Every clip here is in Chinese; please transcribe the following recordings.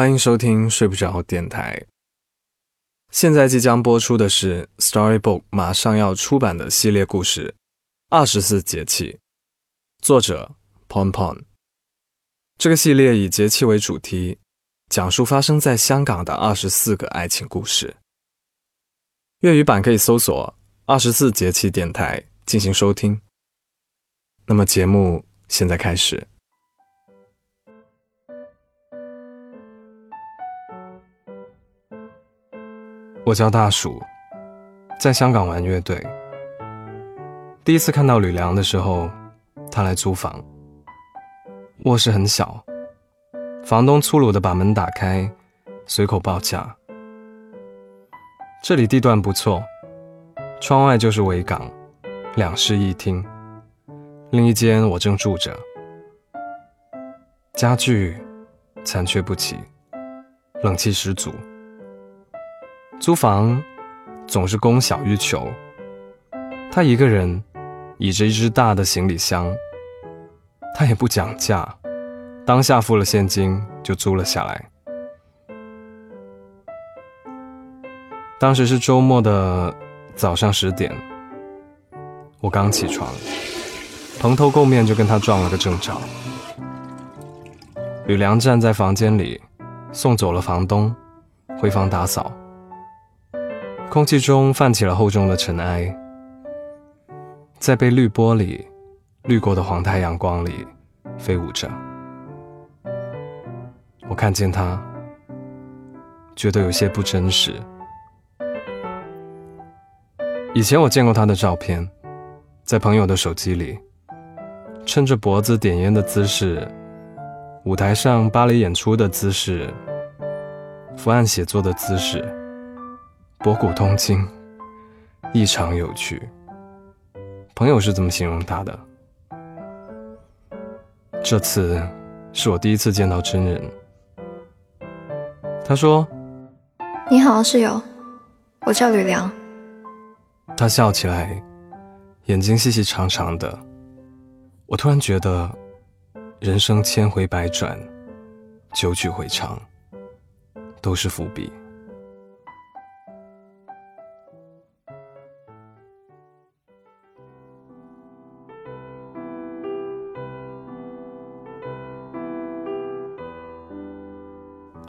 欢迎收听睡不着电台。现在即将播出的是 Storybook 马上要出版的系列故事《二十四节气》，作者 Pon Pon。这个系列以节气为主题，讲述发生在香港的二十四个爱情故事。粤语版可以搜索“二十四节气电台”进行收听。那么节目现在开始。我叫大鼠，在香港玩乐队。第一次看到吕梁的时候，他来租房。卧室很小，房东粗鲁的把门打开，随口报价。这里地段不错，窗外就是维港，两室一厅。另一间我正住着，家具残缺不齐，冷气十足。租房总是供小于求。他一个人倚着一只大的行李箱，他也不讲价，当下付了现金就租了下来。当时是周末的早上十点，我刚起床，蓬头垢面就跟他撞了个正着。吕梁站在房间里，送走了房东，回房打扫。空气中泛起了厚重的尘埃，在被绿玻璃滤过的黄太阳光里飞舞着。我看见他，觉得有些不真实。以前我见过他的照片，在朋友的手机里，撑着脖子点烟的姿势，舞台上芭蕾演出的姿势，伏案写作的姿势。博古通今，异常有趣。朋友是怎么形容他的。这次是我第一次见到真人。他说：“你好，室友，我叫吕梁。”他笑起来，眼睛细细长长的。我突然觉得，人生千回百转，九曲回肠，都是伏笔。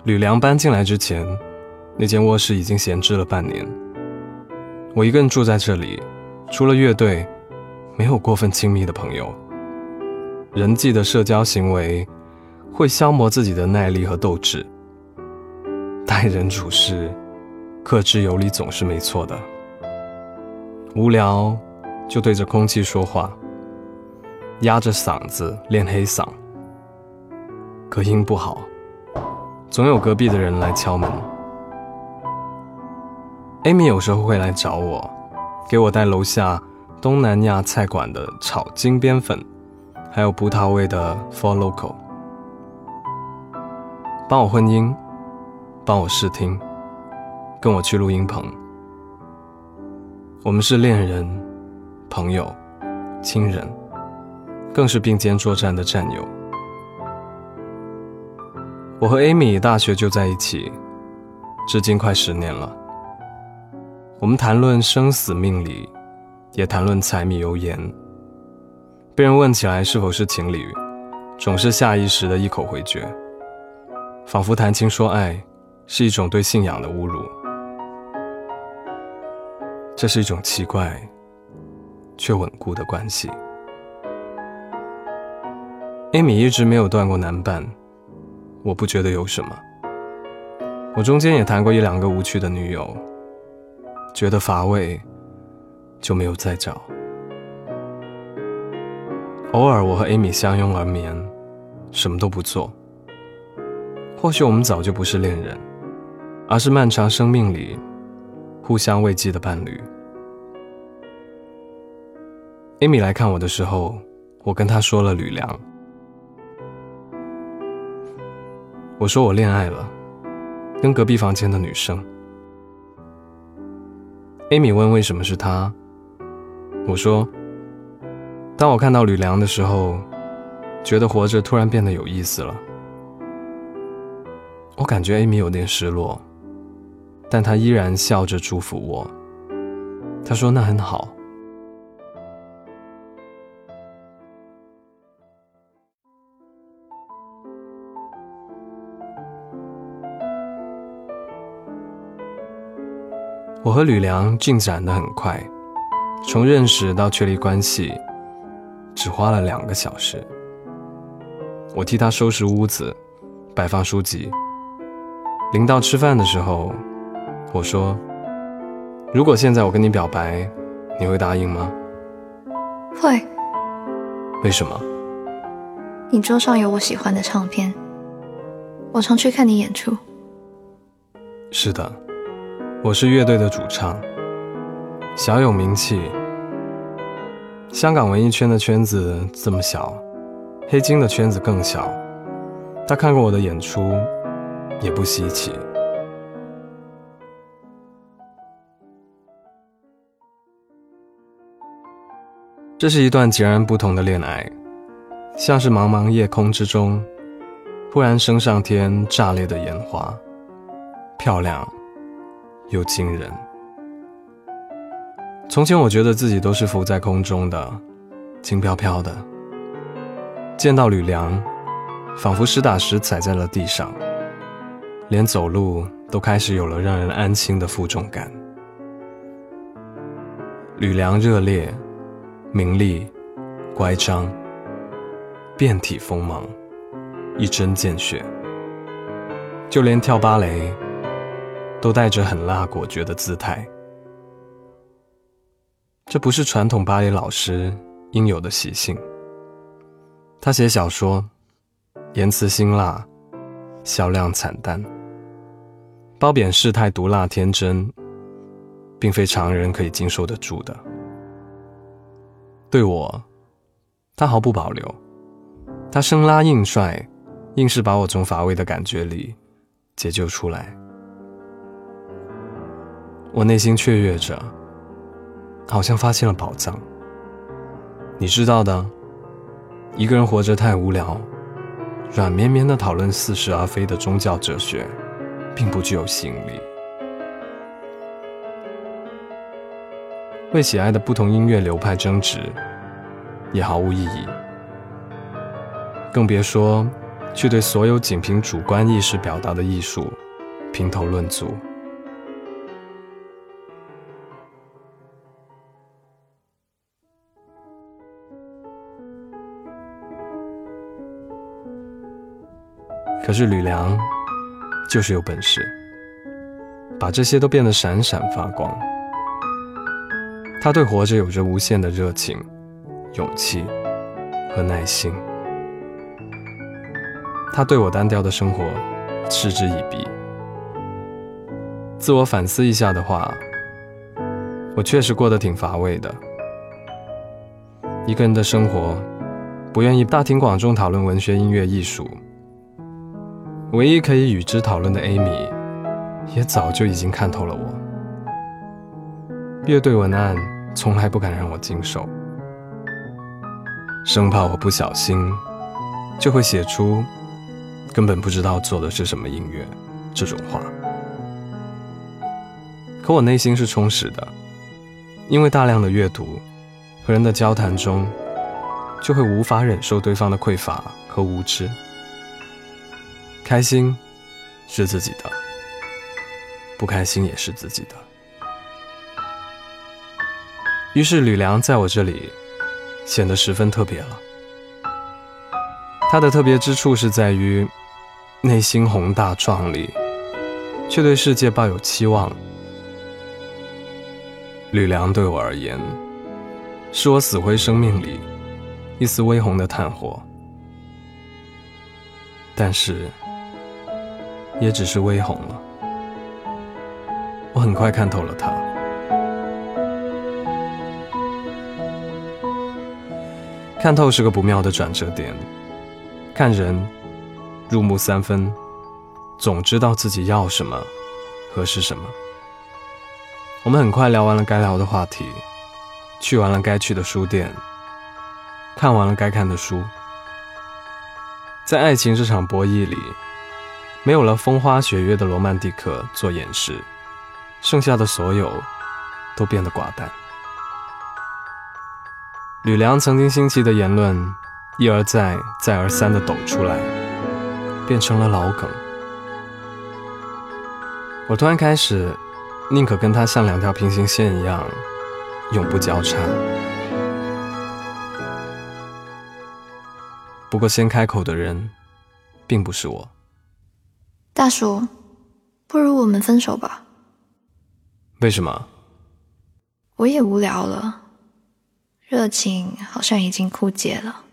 吕梁搬进来之前，那间卧室已经闲置了半年。我一个人住在这里，除了乐队，没有过分亲密的朋友。人际的社交行为会消磨自己的耐力和斗志。待人处事，克制有礼总是没错的。无聊就对着空气说话，压着嗓子练黑嗓，隔音不好。总有隔壁的人来敲门。艾米有时候会来找我，给我带楼下东南亚菜馆的炒金边粉，还有葡萄味的 For Local，帮我混音，帮我试听，跟我去录音棚。我们是恋人、朋友、亲人，更是并肩作战的战友。我和艾米大学就在一起，至今快十年了。我们谈论生死命理，也谈论柴米油盐。被人问起来是否是情侣，总是下意识的一口回绝，仿佛谈情说爱是一种对信仰的侮辱。这是一种奇怪却稳固的关系。艾米一直没有断过男伴。我不觉得有什么。我中间也谈过一两个无趣的女友，觉得乏味，就没有再找。偶尔我和艾米相拥而眠，什么都不做。或许我们早就不是恋人，而是漫长生命里互相慰藉的伴侣。艾米来看我的时候，我跟她说了吕梁。我说我恋爱了，跟隔壁房间的女生。艾米问为什么是她，我说，当我看到吕梁的时候，觉得活着突然变得有意思了。我感觉 Amy 有点失落，但她依然笑着祝福我。她说：“那很好。”我和吕梁进展得很快，从认识到确立关系，只花了两个小时。我替他收拾屋子，摆放书籍。临到吃饭的时候，我说：“如果现在我跟你表白，你会答应吗？”“会。”“为什么？”“你桌上有我喜欢的唱片，我常去看你演出。”“是的。”我是乐队的主唱，小有名气。香港文艺圈的圈子这么小，黑金的圈子更小。他看过我的演出，也不稀奇。这是一段截然不同的恋爱，像是茫茫夜空之中，忽然升上天炸裂的烟花，漂亮。又惊人。从前我觉得自己都是浮在空中的，轻飘飘的。见到吕梁，仿佛实打实踩在了地上，连走路都开始有了让人安心的负重感。吕梁热烈、明丽、乖张，遍体锋芒，一针见血。就连跳芭蕾。都带着很辣果决的姿态，这不是传统芭蕾老师应有的习性。他写小说，言辞辛辣，销量惨淡，褒贬世态毒辣天真，并非常人可以经受得住的。对我，他毫不保留，他生拉硬拽，硬是把我从乏味的感觉里解救出来。我内心雀跃着，好像发现了宝藏。你知道的，一个人活着太无聊，软绵绵的讨论似是而非的宗教哲学，并不具有吸引力。为喜爱的不同音乐流派争执，也毫无意义。更别说去对所有仅凭主观意识表达的艺术评头论足。可是吕梁就是有本事，把这些都变得闪闪发光。他对活着有着无限的热情、勇气和耐心。他对我单调的生活嗤之以鼻。自我反思一下的话，我确实过得挺乏味的。一个人的生活，不愿意大庭广众讨论文学、音乐、艺术。唯一可以与之讨论的 Amy，也早就已经看透了我。乐队文案从来不敢让我经手，生怕我不小心就会写出根本不知道做的是什么音乐这种话。可我内心是充实的，因为大量的阅读和人的交谈中，就会无法忍受对方的匮乏和无知。开心是自己的，不开心也是自己的。于是吕梁在我这里显得十分特别了。他的特别之处是在于内心宏大壮丽，却对世界抱有期望。吕梁对我而言，是我死灰生命里一丝微红的炭火，但是。也只是微红了。我很快看透了他。看透是个不妙的转折点。看人，入木三分，总知道自己要什么和是什么。我们很快聊完了该聊的话题，去完了该去的书店，看完了该看的书。在爱情这场博弈里。没有了风花雪月的罗曼蒂克做掩饰，剩下的所有都变得寡淡。吕梁曾经兴起的言论，一而再、再而三的抖出来，变成了老梗。我突然开始，宁可跟他像两条平行线一样，永不交叉。不过，先开口的人，并不是我。大叔，不如我们分手吧。为什么？我也无聊了，热情好像已经枯竭了。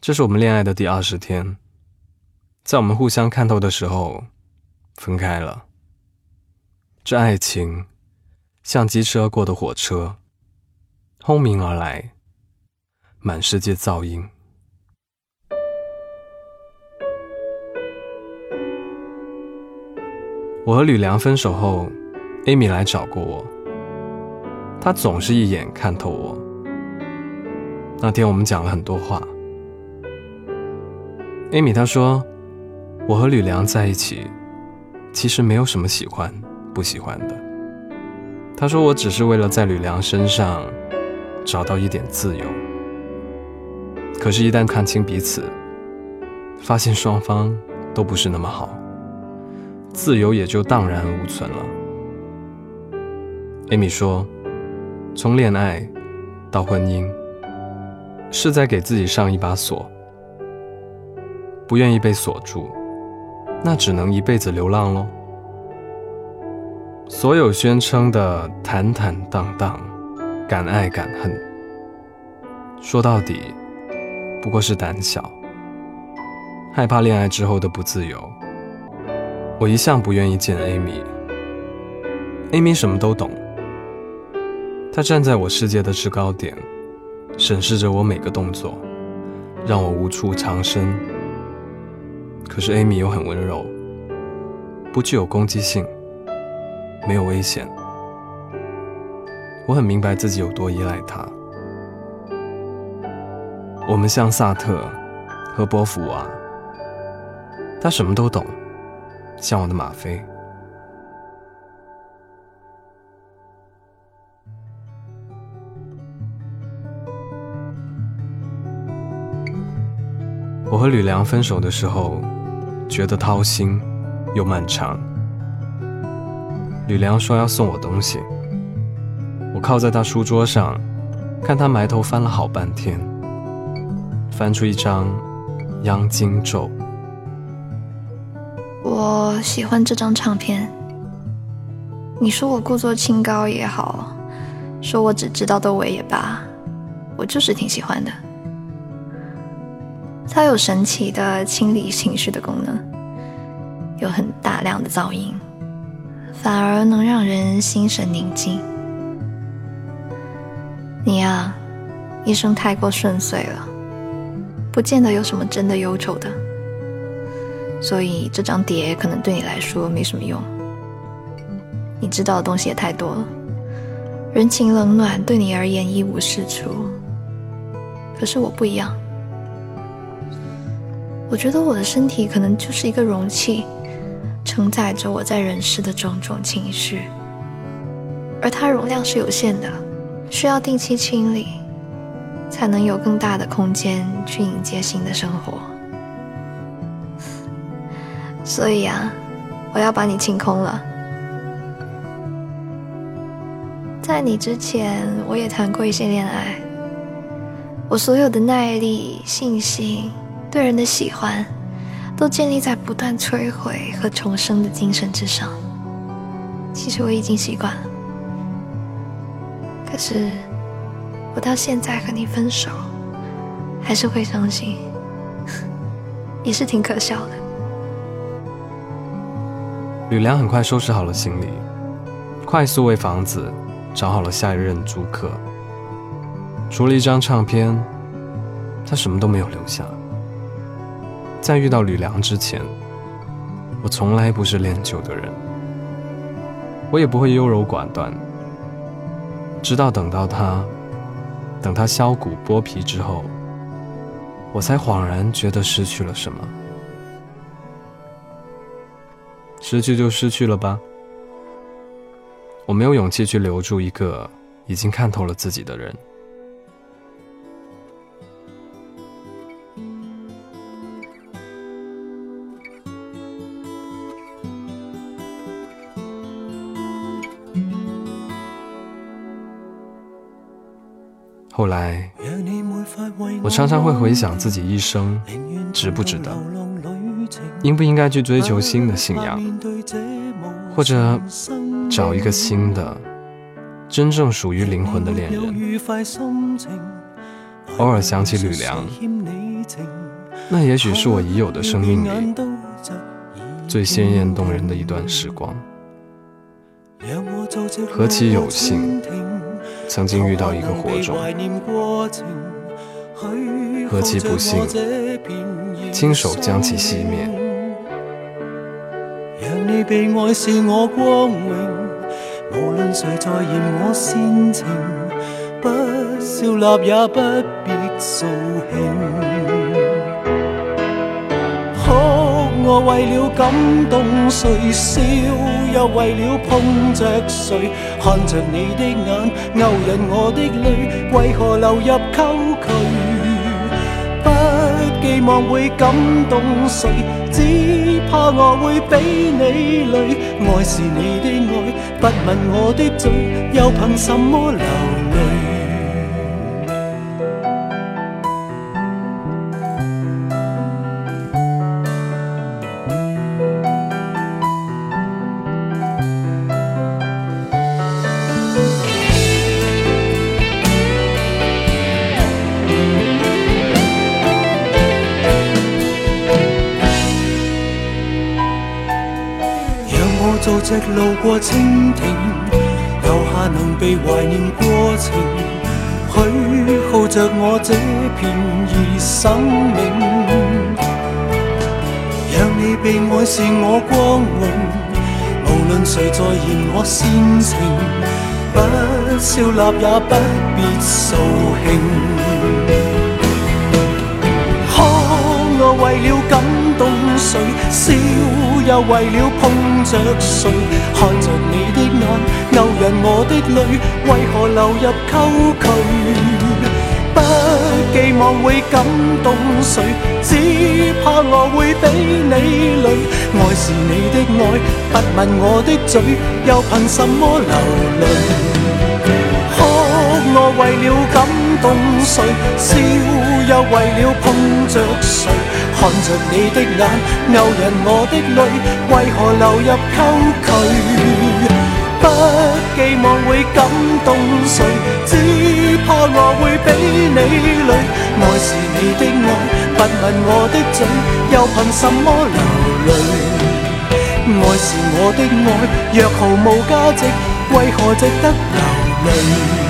这是我们恋爱的第二十天，在我们互相看透的时候，分开了。这爱情像疾驰而过的火车，轰鸣而来，满世界噪音。我和吕梁分手后，艾米来找过我。她总是一眼看透我。那天我们讲了很多话。艾米她说，我和吕梁在一起，其实没有什么喜欢不喜欢的。她说我只是为了在吕梁身上找到一点自由。可是，一旦看清彼此，发现双方都不是那么好。自由也就荡然无存了。艾米说：“从恋爱到婚姻，是在给自己上一把锁。不愿意被锁住，那只能一辈子流浪喽。所有宣称的坦坦荡荡、敢爱敢恨，说到底不过是胆小，害怕恋爱之后的不自由。”我一向不愿意见艾米。艾米什么都懂，她站在我世界的制高点，审视着我每个动作，让我无处藏身。可是艾米又很温柔，不具有攻击性，没有危险。我很明白自己有多依赖她。我们像萨特和波伏娃，他什么都懂。像我的吗啡。我和吕梁分手的时候，觉得掏心又漫长。吕梁说要送我东西，我靠在他书桌上，看他埋头翻了好半天，翻出一张央金咒。我喜欢这张唱片。你说我故作清高也好，说我只知道窦唯也罢，我就是挺喜欢的。它有神奇的清理情绪的功能，有很大量的噪音，反而能让人心神宁静。你呀，一生太过顺遂了，不见得有什么真的忧愁的。所以这张碟可能对你来说没什么用，你知道的东西也太多了，人情冷暖对你而言一无是处。可是我不一样，我觉得我的身体可能就是一个容器，承载着我在人世的种种情绪，而它容量是有限的，需要定期清理，才能有更大的空间去迎接新的生活。所以啊，我要把你清空了。在你之前，我也谈过一些恋爱。我所有的耐力、信心、对人的喜欢，都建立在不断摧毁和重生的精神之上。其实我已经习惯了。可是，我到现在和你分手，还是会伤心，也是挺可笑的。吕梁很快收拾好了行李，快速为房子找好了下一任租客。除了一张唱片，他什么都没有留下。在遇到吕梁之前，我从来不是恋旧的人，我也不会优柔寡断。直到等到他，等他削骨剥皮之后，我才恍然觉得失去了什么。失去就失去了吧。我没有勇气去留住一个已经看透了自己的人。后来，我常常会回想自己一生值不值得，应不应该去追求新的信仰，或者找一个新的、真正属于灵魂的恋人。偶尔想起吕梁，那也许是我已有的生命里最鲜艳动人的一段时光。何其有幸！曾经遇到一个火种，何其不幸，亲手将其熄灭。让你被爱是我光荣，无论谁在嫌我煽情，不笑纳也不必扫兴。我为了感动谁，笑又为了碰着谁，看着你的眼勾引我的泪，为何流入沟希？望会感动谁，只怕我会比你累。爱是你的爱，不问我的罪，又凭什么流路过蜻蜓，留下能被怀念过程，许耗着我这片儿生命。让你被爱是我光荣，无论谁在嫌我煽情，不笑纳也不必扫兴。可我为了感动谁，笑。又为了碰着谁，看着你的眼勾引我的泪，为何流入沟渠？不寄望会感动谁，只怕我会比你累。爱是你的爱，不问我的嘴，又凭什么流泪？哭我为了感动谁，笑又为了碰着谁？看着你的眼，勾引我的泪，为何流入沟渠？不寄望会感动谁，只怕我会比你累。爱是你的爱，不吻我的嘴，又凭什么流泪？爱是我的爱，若毫无价值，为何值得流泪？